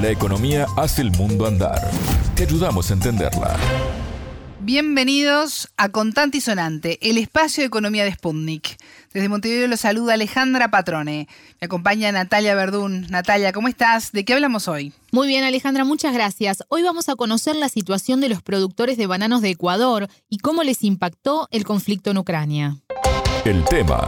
La economía hace el mundo andar. Te ayudamos a entenderla. Bienvenidos a Contante y Sonante, el espacio de economía de Sputnik. Desde Montevideo los saluda Alejandra Patrone. Me acompaña Natalia Verdún. Natalia, ¿cómo estás? ¿De qué hablamos hoy? Muy bien, Alejandra, muchas gracias. Hoy vamos a conocer la situación de los productores de bananos de Ecuador y cómo les impactó el conflicto en Ucrania. El tema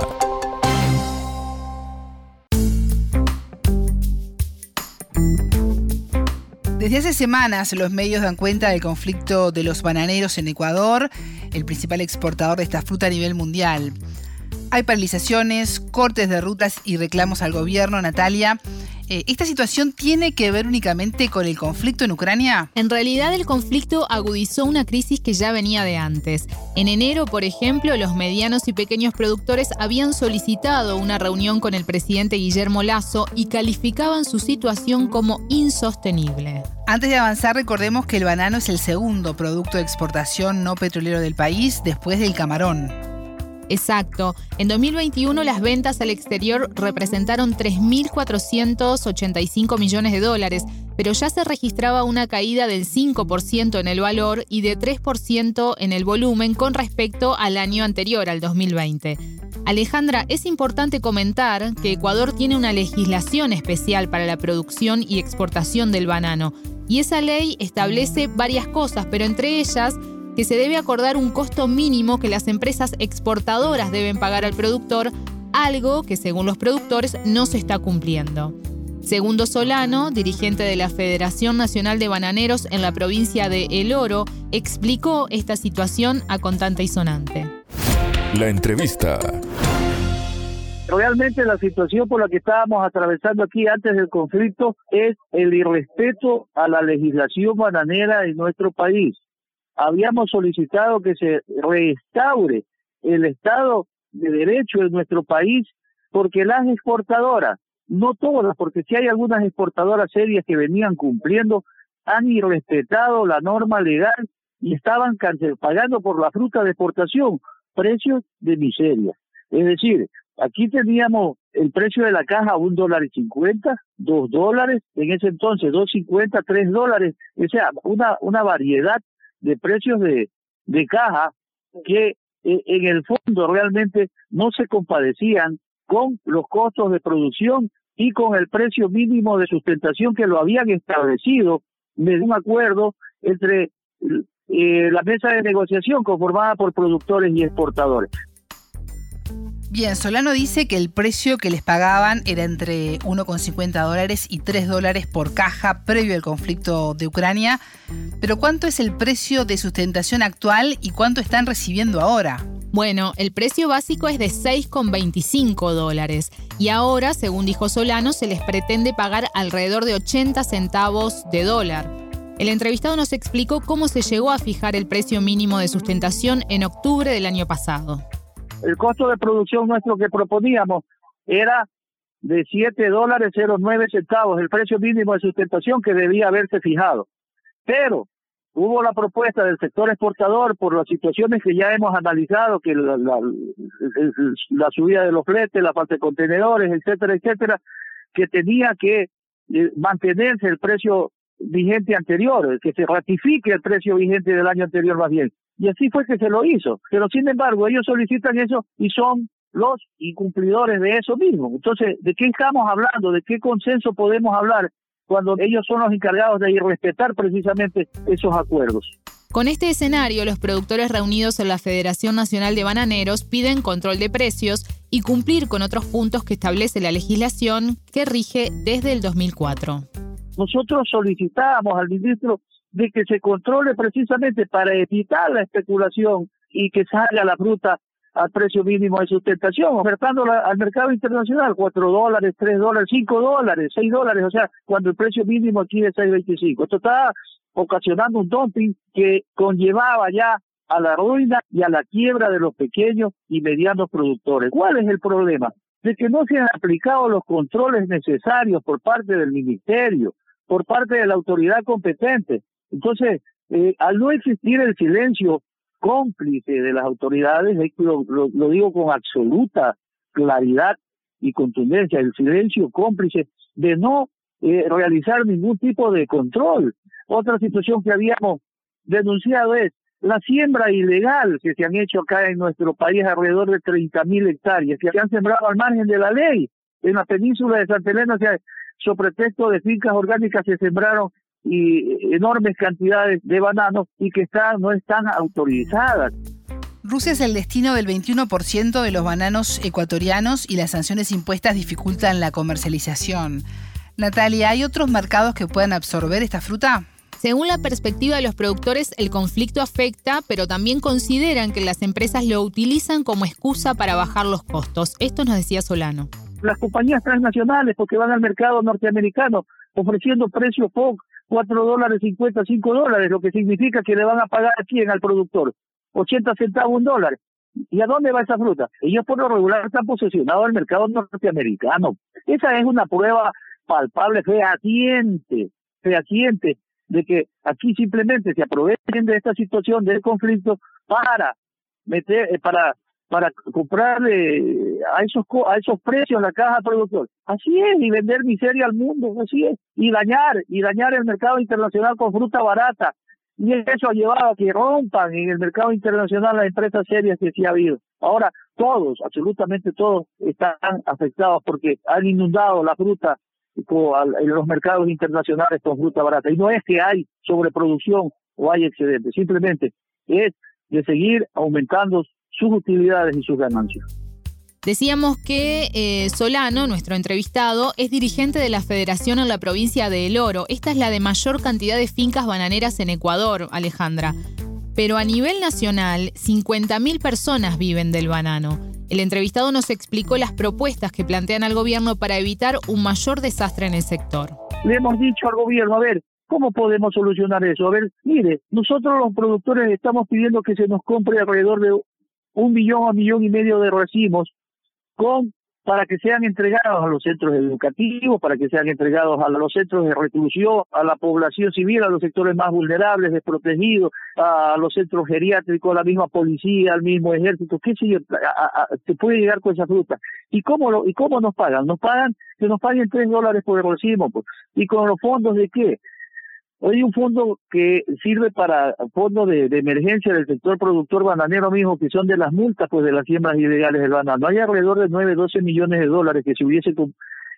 Desde hace semanas los medios dan cuenta del conflicto de los bananeros en Ecuador, el principal exportador de esta fruta a nivel mundial. Hay paralizaciones, cortes de rutas y reclamos al gobierno, Natalia. Eh, ¿Esta situación tiene que ver únicamente con el conflicto en Ucrania? En realidad el conflicto agudizó una crisis que ya venía de antes. En enero, por ejemplo, los medianos y pequeños productores habían solicitado una reunión con el presidente Guillermo Lazo y calificaban su situación como insostenible. Antes de avanzar, recordemos que el banano es el segundo producto de exportación no petrolero del país después del camarón. Exacto. En 2021 las ventas al exterior representaron 3.485 millones de dólares, pero ya se registraba una caída del 5% en el valor y de 3% en el volumen con respecto al año anterior, al 2020. Alejandra, es importante comentar que Ecuador tiene una legislación especial para la producción y exportación del banano, y esa ley establece varias cosas, pero entre ellas que se debe acordar un costo mínimo que las empresas exportadoras deben pagar al productor, algo que según los productores no se está cumpliendo. Segundo Solano, dirigente de la Federación Nacional de Bananeros en la provincia de El Oro, explicó esta situación a contante y sonante. La entrevista. Realmente la situación por la que estábamos atravesando aquí antes del conflicto es el irrespeto a la legislación bananera en nuestro país habíamos solicitado que se restaure el Estado de Derecho en nuestro país porque las exportadoras, no todas, porque si hay algunas exportadoras serias que venían cumpliendo, han irrespetado la norma legal y estaban pagando por la fruta de exportación precios de miseria. Es decir, aquí teníamos el precio de la caja un dólar y cincuenta, dos dólares, en ese entonces dos cincuenta, tres dólares, o sea, una, una variedad de precios de, de caja que eh, en el fondo realmente no se compadecían con los costos de producción y con el precio mínimo de sustentación que lo habían establecido de un acuerdo entre eh, la mesa de negociación conformada por productores y exportadores. Bien, Solano dice que el precio que les pagaban era entre 1,50 dólares y 3 dólares por caja previo al conflicto de Ucrania. Pero ¿cuánto es el precio de sustentación actual y cuánto están recibiendo ahora? Bueno, el precio básico es de 6,25 dólares y ahora, según dijo Solano, se les pretende pagar alrededor de 80 centavos de dólar. El entrevistado nos explicó cómo se llegó a fijar el precio mínimo de sustentación en octubre del año pasado. El costo de producción nuestro que proponíamos era de 7 dólares 09 centavos, el precio mínimo de sustentación que debía haberse fijado. Pero hubo la propuesta del sector exportador por las situaciones que ya hemos analizado, que la, la, subida de los fletes, la falta de contenedores, etcétera, etcétera, que tenía que eh, mantenerse el precio vigente anterior, que se ratifique el precio vigente del año anterior más bien. Y así fue que se lo hizo. Pero sin embargo, ellos solicitan eso y son los incumplidores de eso mismo. Entonces, ¿de qué estamos hablando? ¿De qué consenso podemos hablar cuando ellos son los encargados de irrespetar precisamente esos acuerdos? Con este escenario, los productores reunidos en la Federación Nacional de Bananeros piden control de precios y cumplir con otros puntos que establece la legislación que rige desde el 2004. Nosotros solicitábamos al ministro de que se controle precisamente para evitar la especulación y que salga la fruta al precio mínimo de sustentación, ofertándola al mercado internacional, cuatro dólares, tres dólares, cinco dólares, seis dólares, o sea, cuando el precio mínimo aquí es 6.25. Esto está ocasionando un dumping que conllevaba ya a la ruina y a la quiebra de los pequeños y medianos productores. ¿Cuál es el problema? De que no se han aplicado los controles necesarios por parte del ministerio, por parte de la autoridad competente. Entonces, eh, al no existir el silencio cómplice de las autoridades, lo, lo, digo con absoluta claridad y contundencia, el silencio cómplice de no eh, realizar ningún tipo de control. Otra situación que habíamos denunciado es la siembra ilegal que se han hecho acá en nuestro país, alrededor de 30 mil hectáreas, que se han sembrado al margen de la ley. En la península de Santa Elena, o sea, sobre pretexto de fincas orgánicas, se sembraron y enormes cantidades de bananos y que están, no están autorizadas. Rusia es el destino del 21% de los bananos ecuatorianos y las sanciones impuestas dificultan la comercialización. Natalia, ¿hay otros mercados que puedan absorber esta fruta? Según la perspectiva de los productores, el conflicto afecta, pero también consideran que las empresas lo utilizan como excusa para bajar los costos. Esto nos decía Solano. Las compañías transnacionales, porque van al mercado norteamericano ofreciendo precios POC, 4 dólares 50, 5 dólares, lo que significa que le van a pagar a quién, al productor, 80 centavos, un dólar. ¿Y a dónde va esa fruta? Ellos por lo regular están posesionados al mercado norteamericano. Esa es una prueba palpable, fehaciente, fehaciente de que aquí simplemente se aprovechen de esta situación del conflicto para meter, eh, para para comprarle a esos a esos precios la caja productor. Así es, y vender miseria al mundo, así es, y dañar, y dañar el mercado internacional con fruta barata. Y eso ha llevado a que rompan en el mercado internacional las empresas serias que sí ha habido. Ahora, todos, absolutamente todos, están afectados porque han inundado la fruta en los mercados internacionales con fruta barata. Y no es que hay sobreproducción o hay excedente, simplemente es de seguir aumentando sus utilidades y sus ganancias. Decíamos que eh, Solano, nuestro entrevistado, es dirigente de la federación en la provincia de El Oro. Esta es la de mayor cantidad de fincas bananeras en Ecuador, Alejandra. Pero a nivel nacional, 50.000 personas viven del banano. El entrevistado nos explicó las propuestas que plantean al gobierno para evitar un mayor desastre en el sector. Le hemos dicho al gobierno, a ver, ¿cómo podemos solucionar eso? A ver, mire, nosotros los productores estamos pidiendo que se nos compre alrededor de un millón a millón y medio de racimos con para que sean entregados a los centros educativos, para que sean entregados a los centros de reclusión, a la población civil, a los sectores más vulnerables, desprotegidos, a los centros geriátricos, a la misma policía, al mismo ejército, qué sé yo, se puede llegar con esa fruta. ¿Y cómo, lo, ¿Y cómo nos pagan? Nos pagan, que nos paguen tres dólares por el recibo, pues. ¿Y con los fondos de qué? Hay un fondo que sirve para fondo de, emergencia del sector productor bananero mismo, que son de las multas pues de las siembras ilegales del banano. Hay alrededor de 9, 12 millones de dólares que si hubiese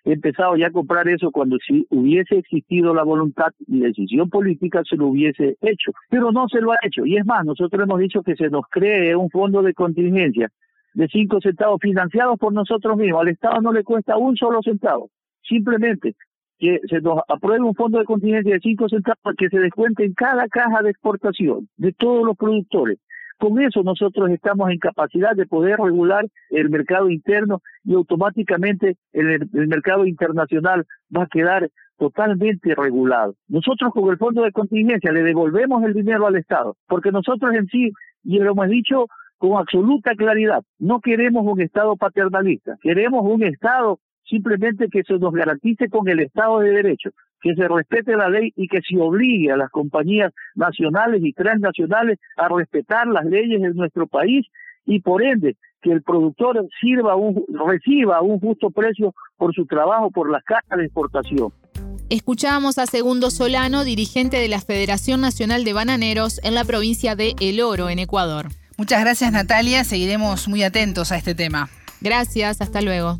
empezado ya a comprar eso cuando si hubiese existido la voluntad y decisión política se lo hubiese hecho, pero no se lo ha hecho. Y es más, nosotros hemos dicho que se nos cree un fondo de contingencia de 5 centavos financiados por nosotros mismos. Al Estado no le cuesta un solo centavo. Simplemente que se nos apruebe un fondo de contingencia de 5 centavos que se descuente en cada caja de exportación de todos los productores. Con eso nosotros estamos en capacidad de poder regular el mercado interno y automáticamente el, el mercado internacional va a quedar totalmente regulado. Nosotros con el fondo de contingencia le devolvemos el dinero al Estado, porque nosotros en sí, y lo hemos dicho con absoluta claridad, no queremos un Estado paternalista, queremos un Estado simplemente que se nos garantice con el Estado de Derecho, que se respete la ley y que se obligue a las compañías nacionales y transnacionales a respetar las leyes de nuestro país y por ende que el productor sirva un, reciba un justo precio por su trabajo, por las cajas de exportación. Escuchábamos a Segundo Solano, dirigente de la Federación Nacional de Bananeros en la provincia de El Oro, en Ecuador. Muchas gracias Natalia, seguiremos muy atentos a este tema. Gracias, hasta luego